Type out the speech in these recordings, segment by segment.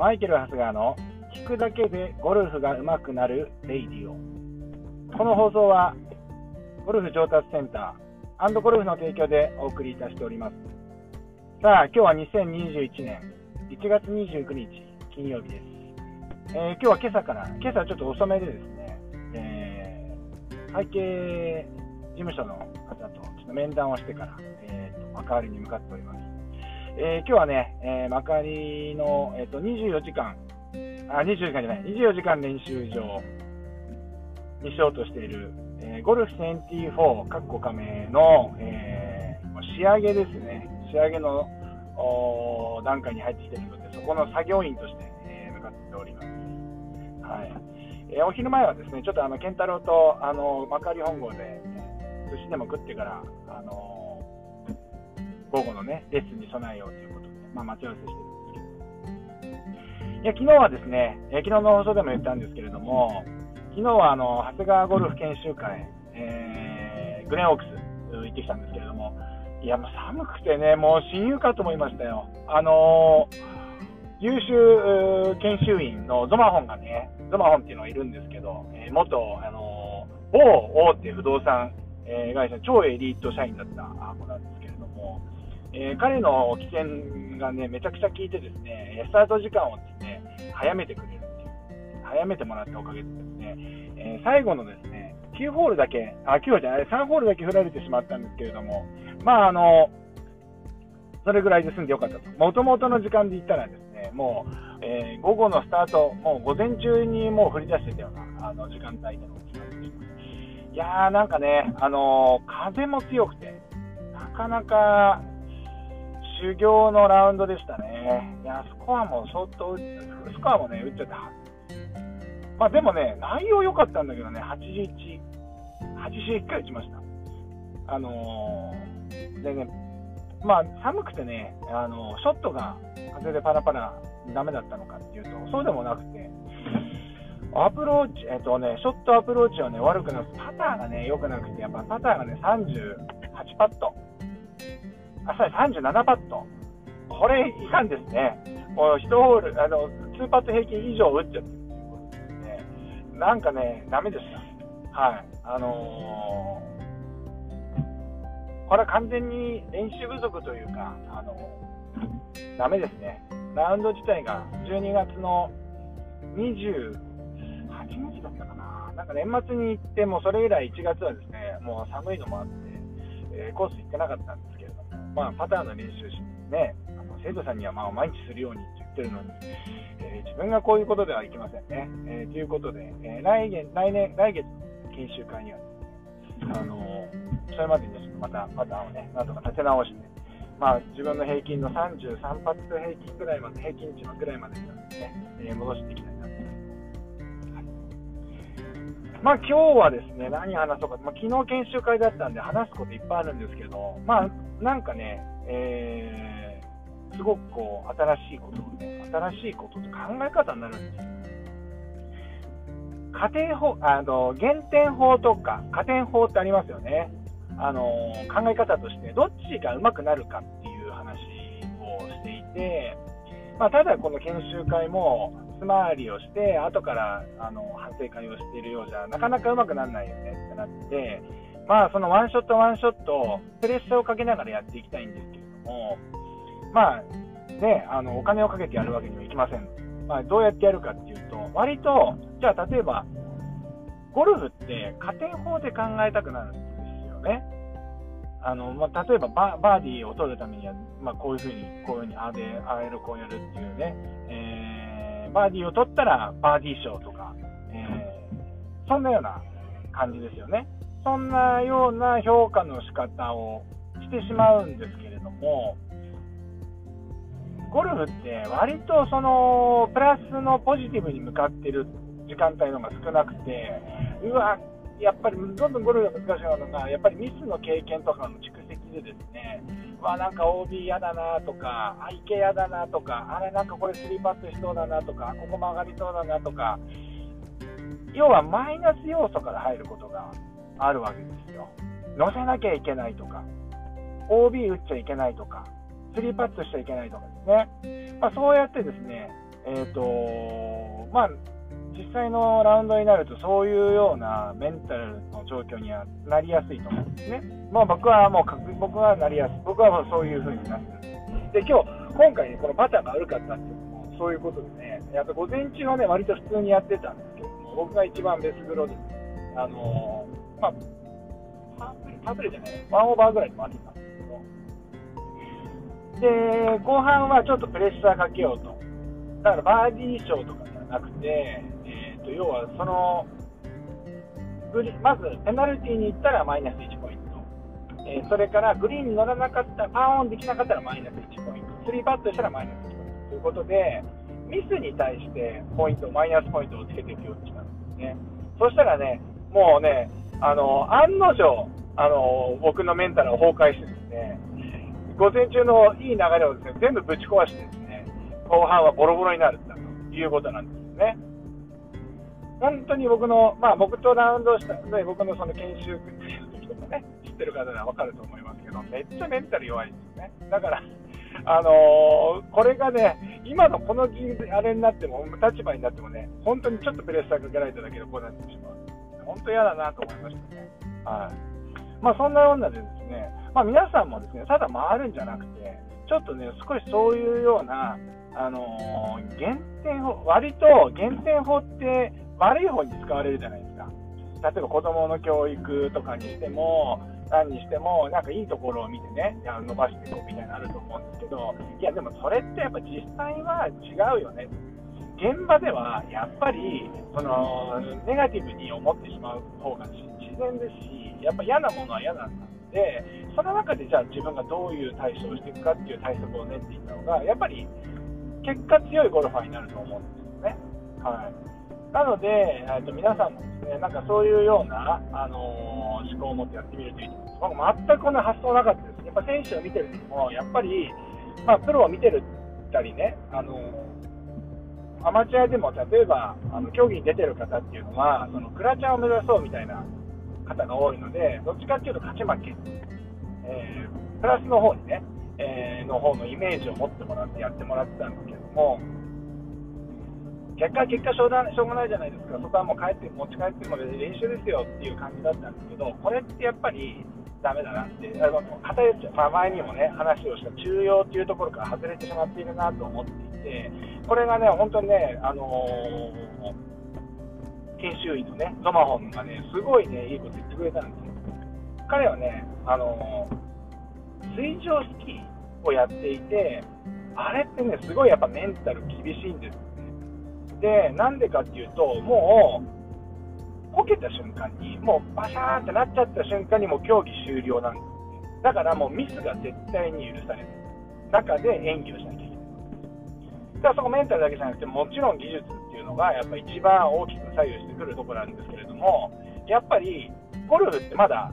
マイケル・ハスガーの聞くだけでゴルフが上手くなるレイディオ。この放送はゴルフ上達センターゴルフの提供でお送りいたしております。さあ、今日は2021年1月29日金曜日です。えー、今日は今朝から、今朝ちょっと遅めでですね、えー、会計事務所の方とちょっと面談をしてから、えーと、幕張に向かっております。えー、今日はね、えー、幕張の、えーと、24時間、あ、24時間じゃない、24時間練習場。にしようとしている、えー、ゴルフ24、カッコ仮名の、えー、仕上げですね、仕上げの段階に入ってきているので、そこの作業員として、えー、向かっております。はい。えー、お昼前はですね、ちょっとあの健太郎とあの幕張本郷で、寿司でも食ってから、あの午後のね、レッスンに備えようということで、まあ、待ち合わせしてるんですけど。いや、昨日はですね、え昨日の放送でも言ったんですけれども、昨日はあの長谷川ゴルフ研修会、えー、グレンオークス行ってきたんですけれども、いや、もう寒くてね、もう親友かと思いましたよ。あのー、優秀研修員のゾマホンがね、ゾマホンっていうのがいるんですけど、えー、元、あのー、某大手不動産えー、会社超エリート社員だった子なんで、えー、彼の起点がね、めちゃくちゃ効いてですね、スタート時間をですね、早めてくれるっていう、早めてもらったおかげでですね、えー、最後のですね、9ホールだけ、あ、9ホールじゃない、3ホールだけ振られてしまったんですけれども、まあ、あの、それぐらいで済んでよかったと。もともとの時間で言ったらですね、もう、えー、午後のスタート、もう午前中にもう降り出してたようなあの時間帯でのいやーなんかね、あのー、風も強くて、なかなか修行のラウンドでしたね。いや、スコアも相当、スコアもね、打っちゃった。まあでもね、内容良かったんだけどね、81、81回打ちました。あのー、でね、まあ寒くてね、あのー、ショットが風でパラパラダメだったのかっていうと、そうでもなくて、アプローチ、えっとね、ショットアプローチはね、悪くなくパターがね、良くなくて、やっぱパターがね、38パット。あ、そう37パット。これいかんですね。もう1ホール、あの、2パット平均以上打っちゃってるっていうことですね。なんかね、ダメでした。はい。あのー、これは完全に練習不足というか、あのー、ダメですね。ラウンド自体が12月の28日だったかな、なんか年末に行って、もそれ以来1月はですね、もう寒いのもあって、えー、コース行ってなかったんですけれども、まあ、パターンの練習しね、あの生徒さんにはまあ毎日するようにって言ってるのに、えー、自分がこういうことではいけませんね。えー、ということで、え来月来年来月の研修会には、あのそれまでにまたパターンをね、なんとか立て直して、まあ、自分の平均の33発平均ぐらいまで、平均値のぐらいまでね、え戻していきたいなとまあ今日はですね、何話そうか、まあ、昨日研修会だったんで話すこといっぱいあるんですけど、まあなんかね、えー、すごくこう新しいことをね、新しいことと考え方になるんですよ。家庭法、あの、減点法とか加点法ってありますよね。あの、考え方として、どっちが上手くなるかっていう話をしていて、まあ、ただこの研修会も、つ回りをして、後からあの反省会をしているようじゃ、なかなかうまくならないよねってなって、まあ、そのワンショット、ワンショット、プレッシャーをかけながらやっていきたいんですけれども、まあ、ね、あのお金をかけてやるわけにはいきません。まあ、どうやってやるかっていうと、割と、じゃあ例えば、ゴルフって加点法で考えたくなるんですよね。あのまあ、例えばバーディーを取るためには、まあ、こういうふうに、こういうふうに、ああで、ああやる、こうやるっていうね、えバーディーを取ったらバーディー賞とか、えー、そんなような感じですよね。そんなような評価の仕方をしてしまうんですけれども、ゴルフって割とそのプラスのポジティブに向かってる時間帯の方が少なくて、うわ、やっぱりどんどんゴルフが難しいのが、やっぱりミスの経験とかの蓄積でですね、わ、なんか OB 嫌だなとか、あ、池嫌だなとか、あれなんかこれ3パットしそうだなとか、ここ曲がりそうだなとか、要はマイナス要素から入ることがあるわけですよ。乗せなきゃいけないとか、OB 打っちゃいけないとか、3パットしちゃいけないとかですね。まあ、そうやってですね、えーとまあ、実際のラウンドになると、そういうようなメンタルの状況にはなりやすいと思うんですね。まあ、僕はもう僕はなりやすい、僕はもうそういう風になってるです。今日、今回ね、このパターンが悪かったっていうのも、そういうことでね、やっぱ午前中はね、割と普通にやってたんですけども、僕が一番ベスグロで、あのー、まあ、パープレじゃない、ワンオーバーぐらいで回ってたんですけど、で、後半はちょっとプレッシャーかけようと。だからバーディー賞とかじゃなくて、と、要はそのグリまずペナルティーに行ったらマイナス1ポイント、えー、それからグリーンに乗らなかったパーオンできなかったらマイナス1ポイント。3パットしたらマイナス1ポイント。ということでミスに対してポイントマイナスポイントをつけていくようにしたんですね。そしたらねもうねあの案の定あの僕のメンタルを崩壊してですね午前中のいい流れをですね全部ぶち壊してですね後半はボロボロになるということなんですね。本当に僕の、まあ、僕とラウンドしたで、僕のその研修の時とかね、知ってる方なら分かると思いますけど、めっちゃメンタル弱いんですよね。だから、あのー、これがね、今のこのあれになっても、立場になってもね、本当にちょっとプレッシャーかけられただけでこうなってしまう。本当嫌だなと思いましたね。はい。まあ、そんなようなでですね、まあ、皆さんもですね、ただ回るんじゃなくて、ちょっとね、少しそういうような、あのー、減点法、割と減点法って悪い方に使われるじゃないですか。例えば子供の教育とかにしても、何にしても、なんかいいところを見てね、伸ばしていこうみたいなのあると思うんですけど、いや、でもそれってやっぱ実際は違うよね。現場ではやっぱりそのネガティブに思ってしまう方が自然ですし、やっぱ嫌なものは嫌なんだで、その中でじゃあ自分がどういう対処をしていくかっていう対策を練っていったのが、やっぱり結果強いゴルファーになると思うんですよね。はい、なので、えー、と皆さんもですね、なんかそういうような、あのー、思考を持ってやってみるといいと思います。僕全くこんな発想なかったです。やっぱ選手を見てる時も、やっぱり、まあ、プロを見てるたりね、あのー、アマチュアでも例えばあの競技に出てる方っていうのは、そのクラチャーを目指そうみたいな方が多いので、どっちかっていうと勝ち負け、えー、プラスの方にね、え、の方のイメージを持ってもらってやってもらってたんですけども、結果、結果しょうがしょうがないじゃないですか、そこはもう帰って持ち帰っても練習ですよっていう感じだったんですけど、これってやっぱりダメだなって、あの偏っちゃう、まあ、前にもね、話をした中庸っていうところから外れてしまっているなと思っていて、これがね、本当にね、あのー、研修医のね、ゾマホンがね、すごいね、いいこと言ってくれたんですよ。彼はね、あのー、水上スキーをやっていて、あれってね、すごいやっぱメンタル厳しいんです。で、なんでかっていうと、もう、こけた瞬間に、もうバシャーンってなっちゃった瞬間にもう競技終了なんですね。だからもうミスが絶対に許される中で演技をしなきゃいけない。だからそこメンタルだけじゃなくて、もちろん技術っていうのがやっぱ一番大きく左右してくるところなんですけれども、やっぱりゴルフってまだ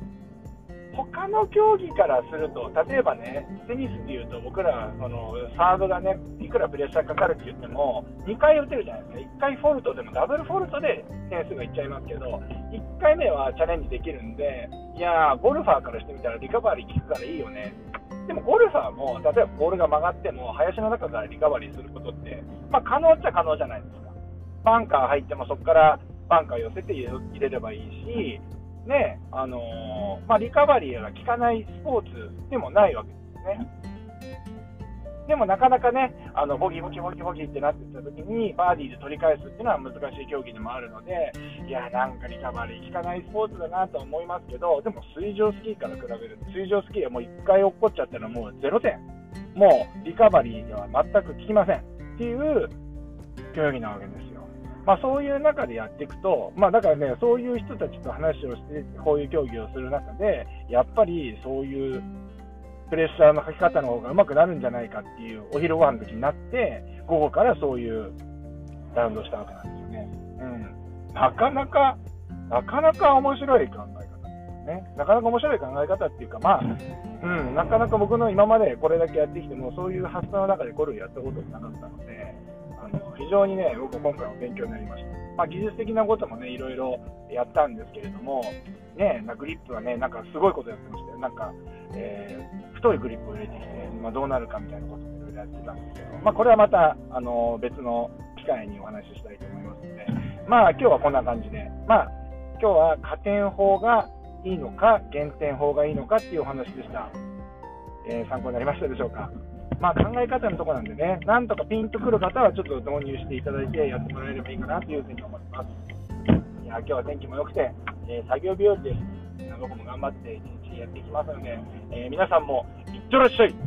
他の競技からすると、例えばね、テニスでいうと、僕らそのサードがね、いくらプレッシャーかかるって言っても、2回打てるじゃないですか、1回フォルトでもダブルフォルトで点数がいっちゃいますけど、1回目はチャレンジできるんで、いやー、ゴルファーからしてみたらリカバリー効くからいいよね。でもゴルファーも、例えばボールが曲がっても、林の中からリカバリーすることって、まあ、可能っちゃ可能じゃないですか。バンカー入ってもそこからバンカー寄せて入れればいいし、ね、あのー、まあ、リカバリーが効かないスポーツでもないわけですね。でもなかなかね、あのボギーボギーボギーボギーってなってたときに、バーディーで取り返すっていうのは難しい競技でもあるので、いや、なんかリカバリー効かないスポーツだなと思いますけど、でも水上スキーから比べると、水上スキーはもう1回落っこっちゃったらもう0点、もうリカバリーでは全く効きませんっていう競技なわけですよ。まあ、そういう中でやっていくと、まあ、だからね、そういう人たちと話をして、こういう競技をする中で、やっぱりそういうプレッシャーのかけ方の方が上手くなるんじゃないかっていうお昼ご飯の時になって、午後からそういうラウンドしたわけなんですよね。うん。なかなか、なかなか面白い考え方ですね。なかなか面白い考え方っていうか、まあ、うん、なかなか僕の今までこれだけやってきても、そういう発想の中でゴルフやったことなかったので、あの非常にね、僕、今回も勉強になりました。まあ、技術的なこともね、いろいろやったんですけれども、ね、なグリップはね、なんかすごいことやってましたよ。なんか、えー、太いグリップを入れてきて、まあ、どうなるかみたいなこともいろいろやってたんですけど、まあ、これはまたあの別の機会にお話ししたいと思いますので、まあ、今日はこんな感じで、まあ、今日は加点法がいいのか、減点法がいいのかっていうお話でした。えー、参考になりましたでしょうか？まあ、考え方のとこなんでね、なんとかピンとくる方はちょっと導入していただいてやってもらえればいいかなというふうに思います。いや今日は天気も良くて、えー、作業日和です。僕も頑張って一日やっていきますので、えー、皆さんもいってらっしゃい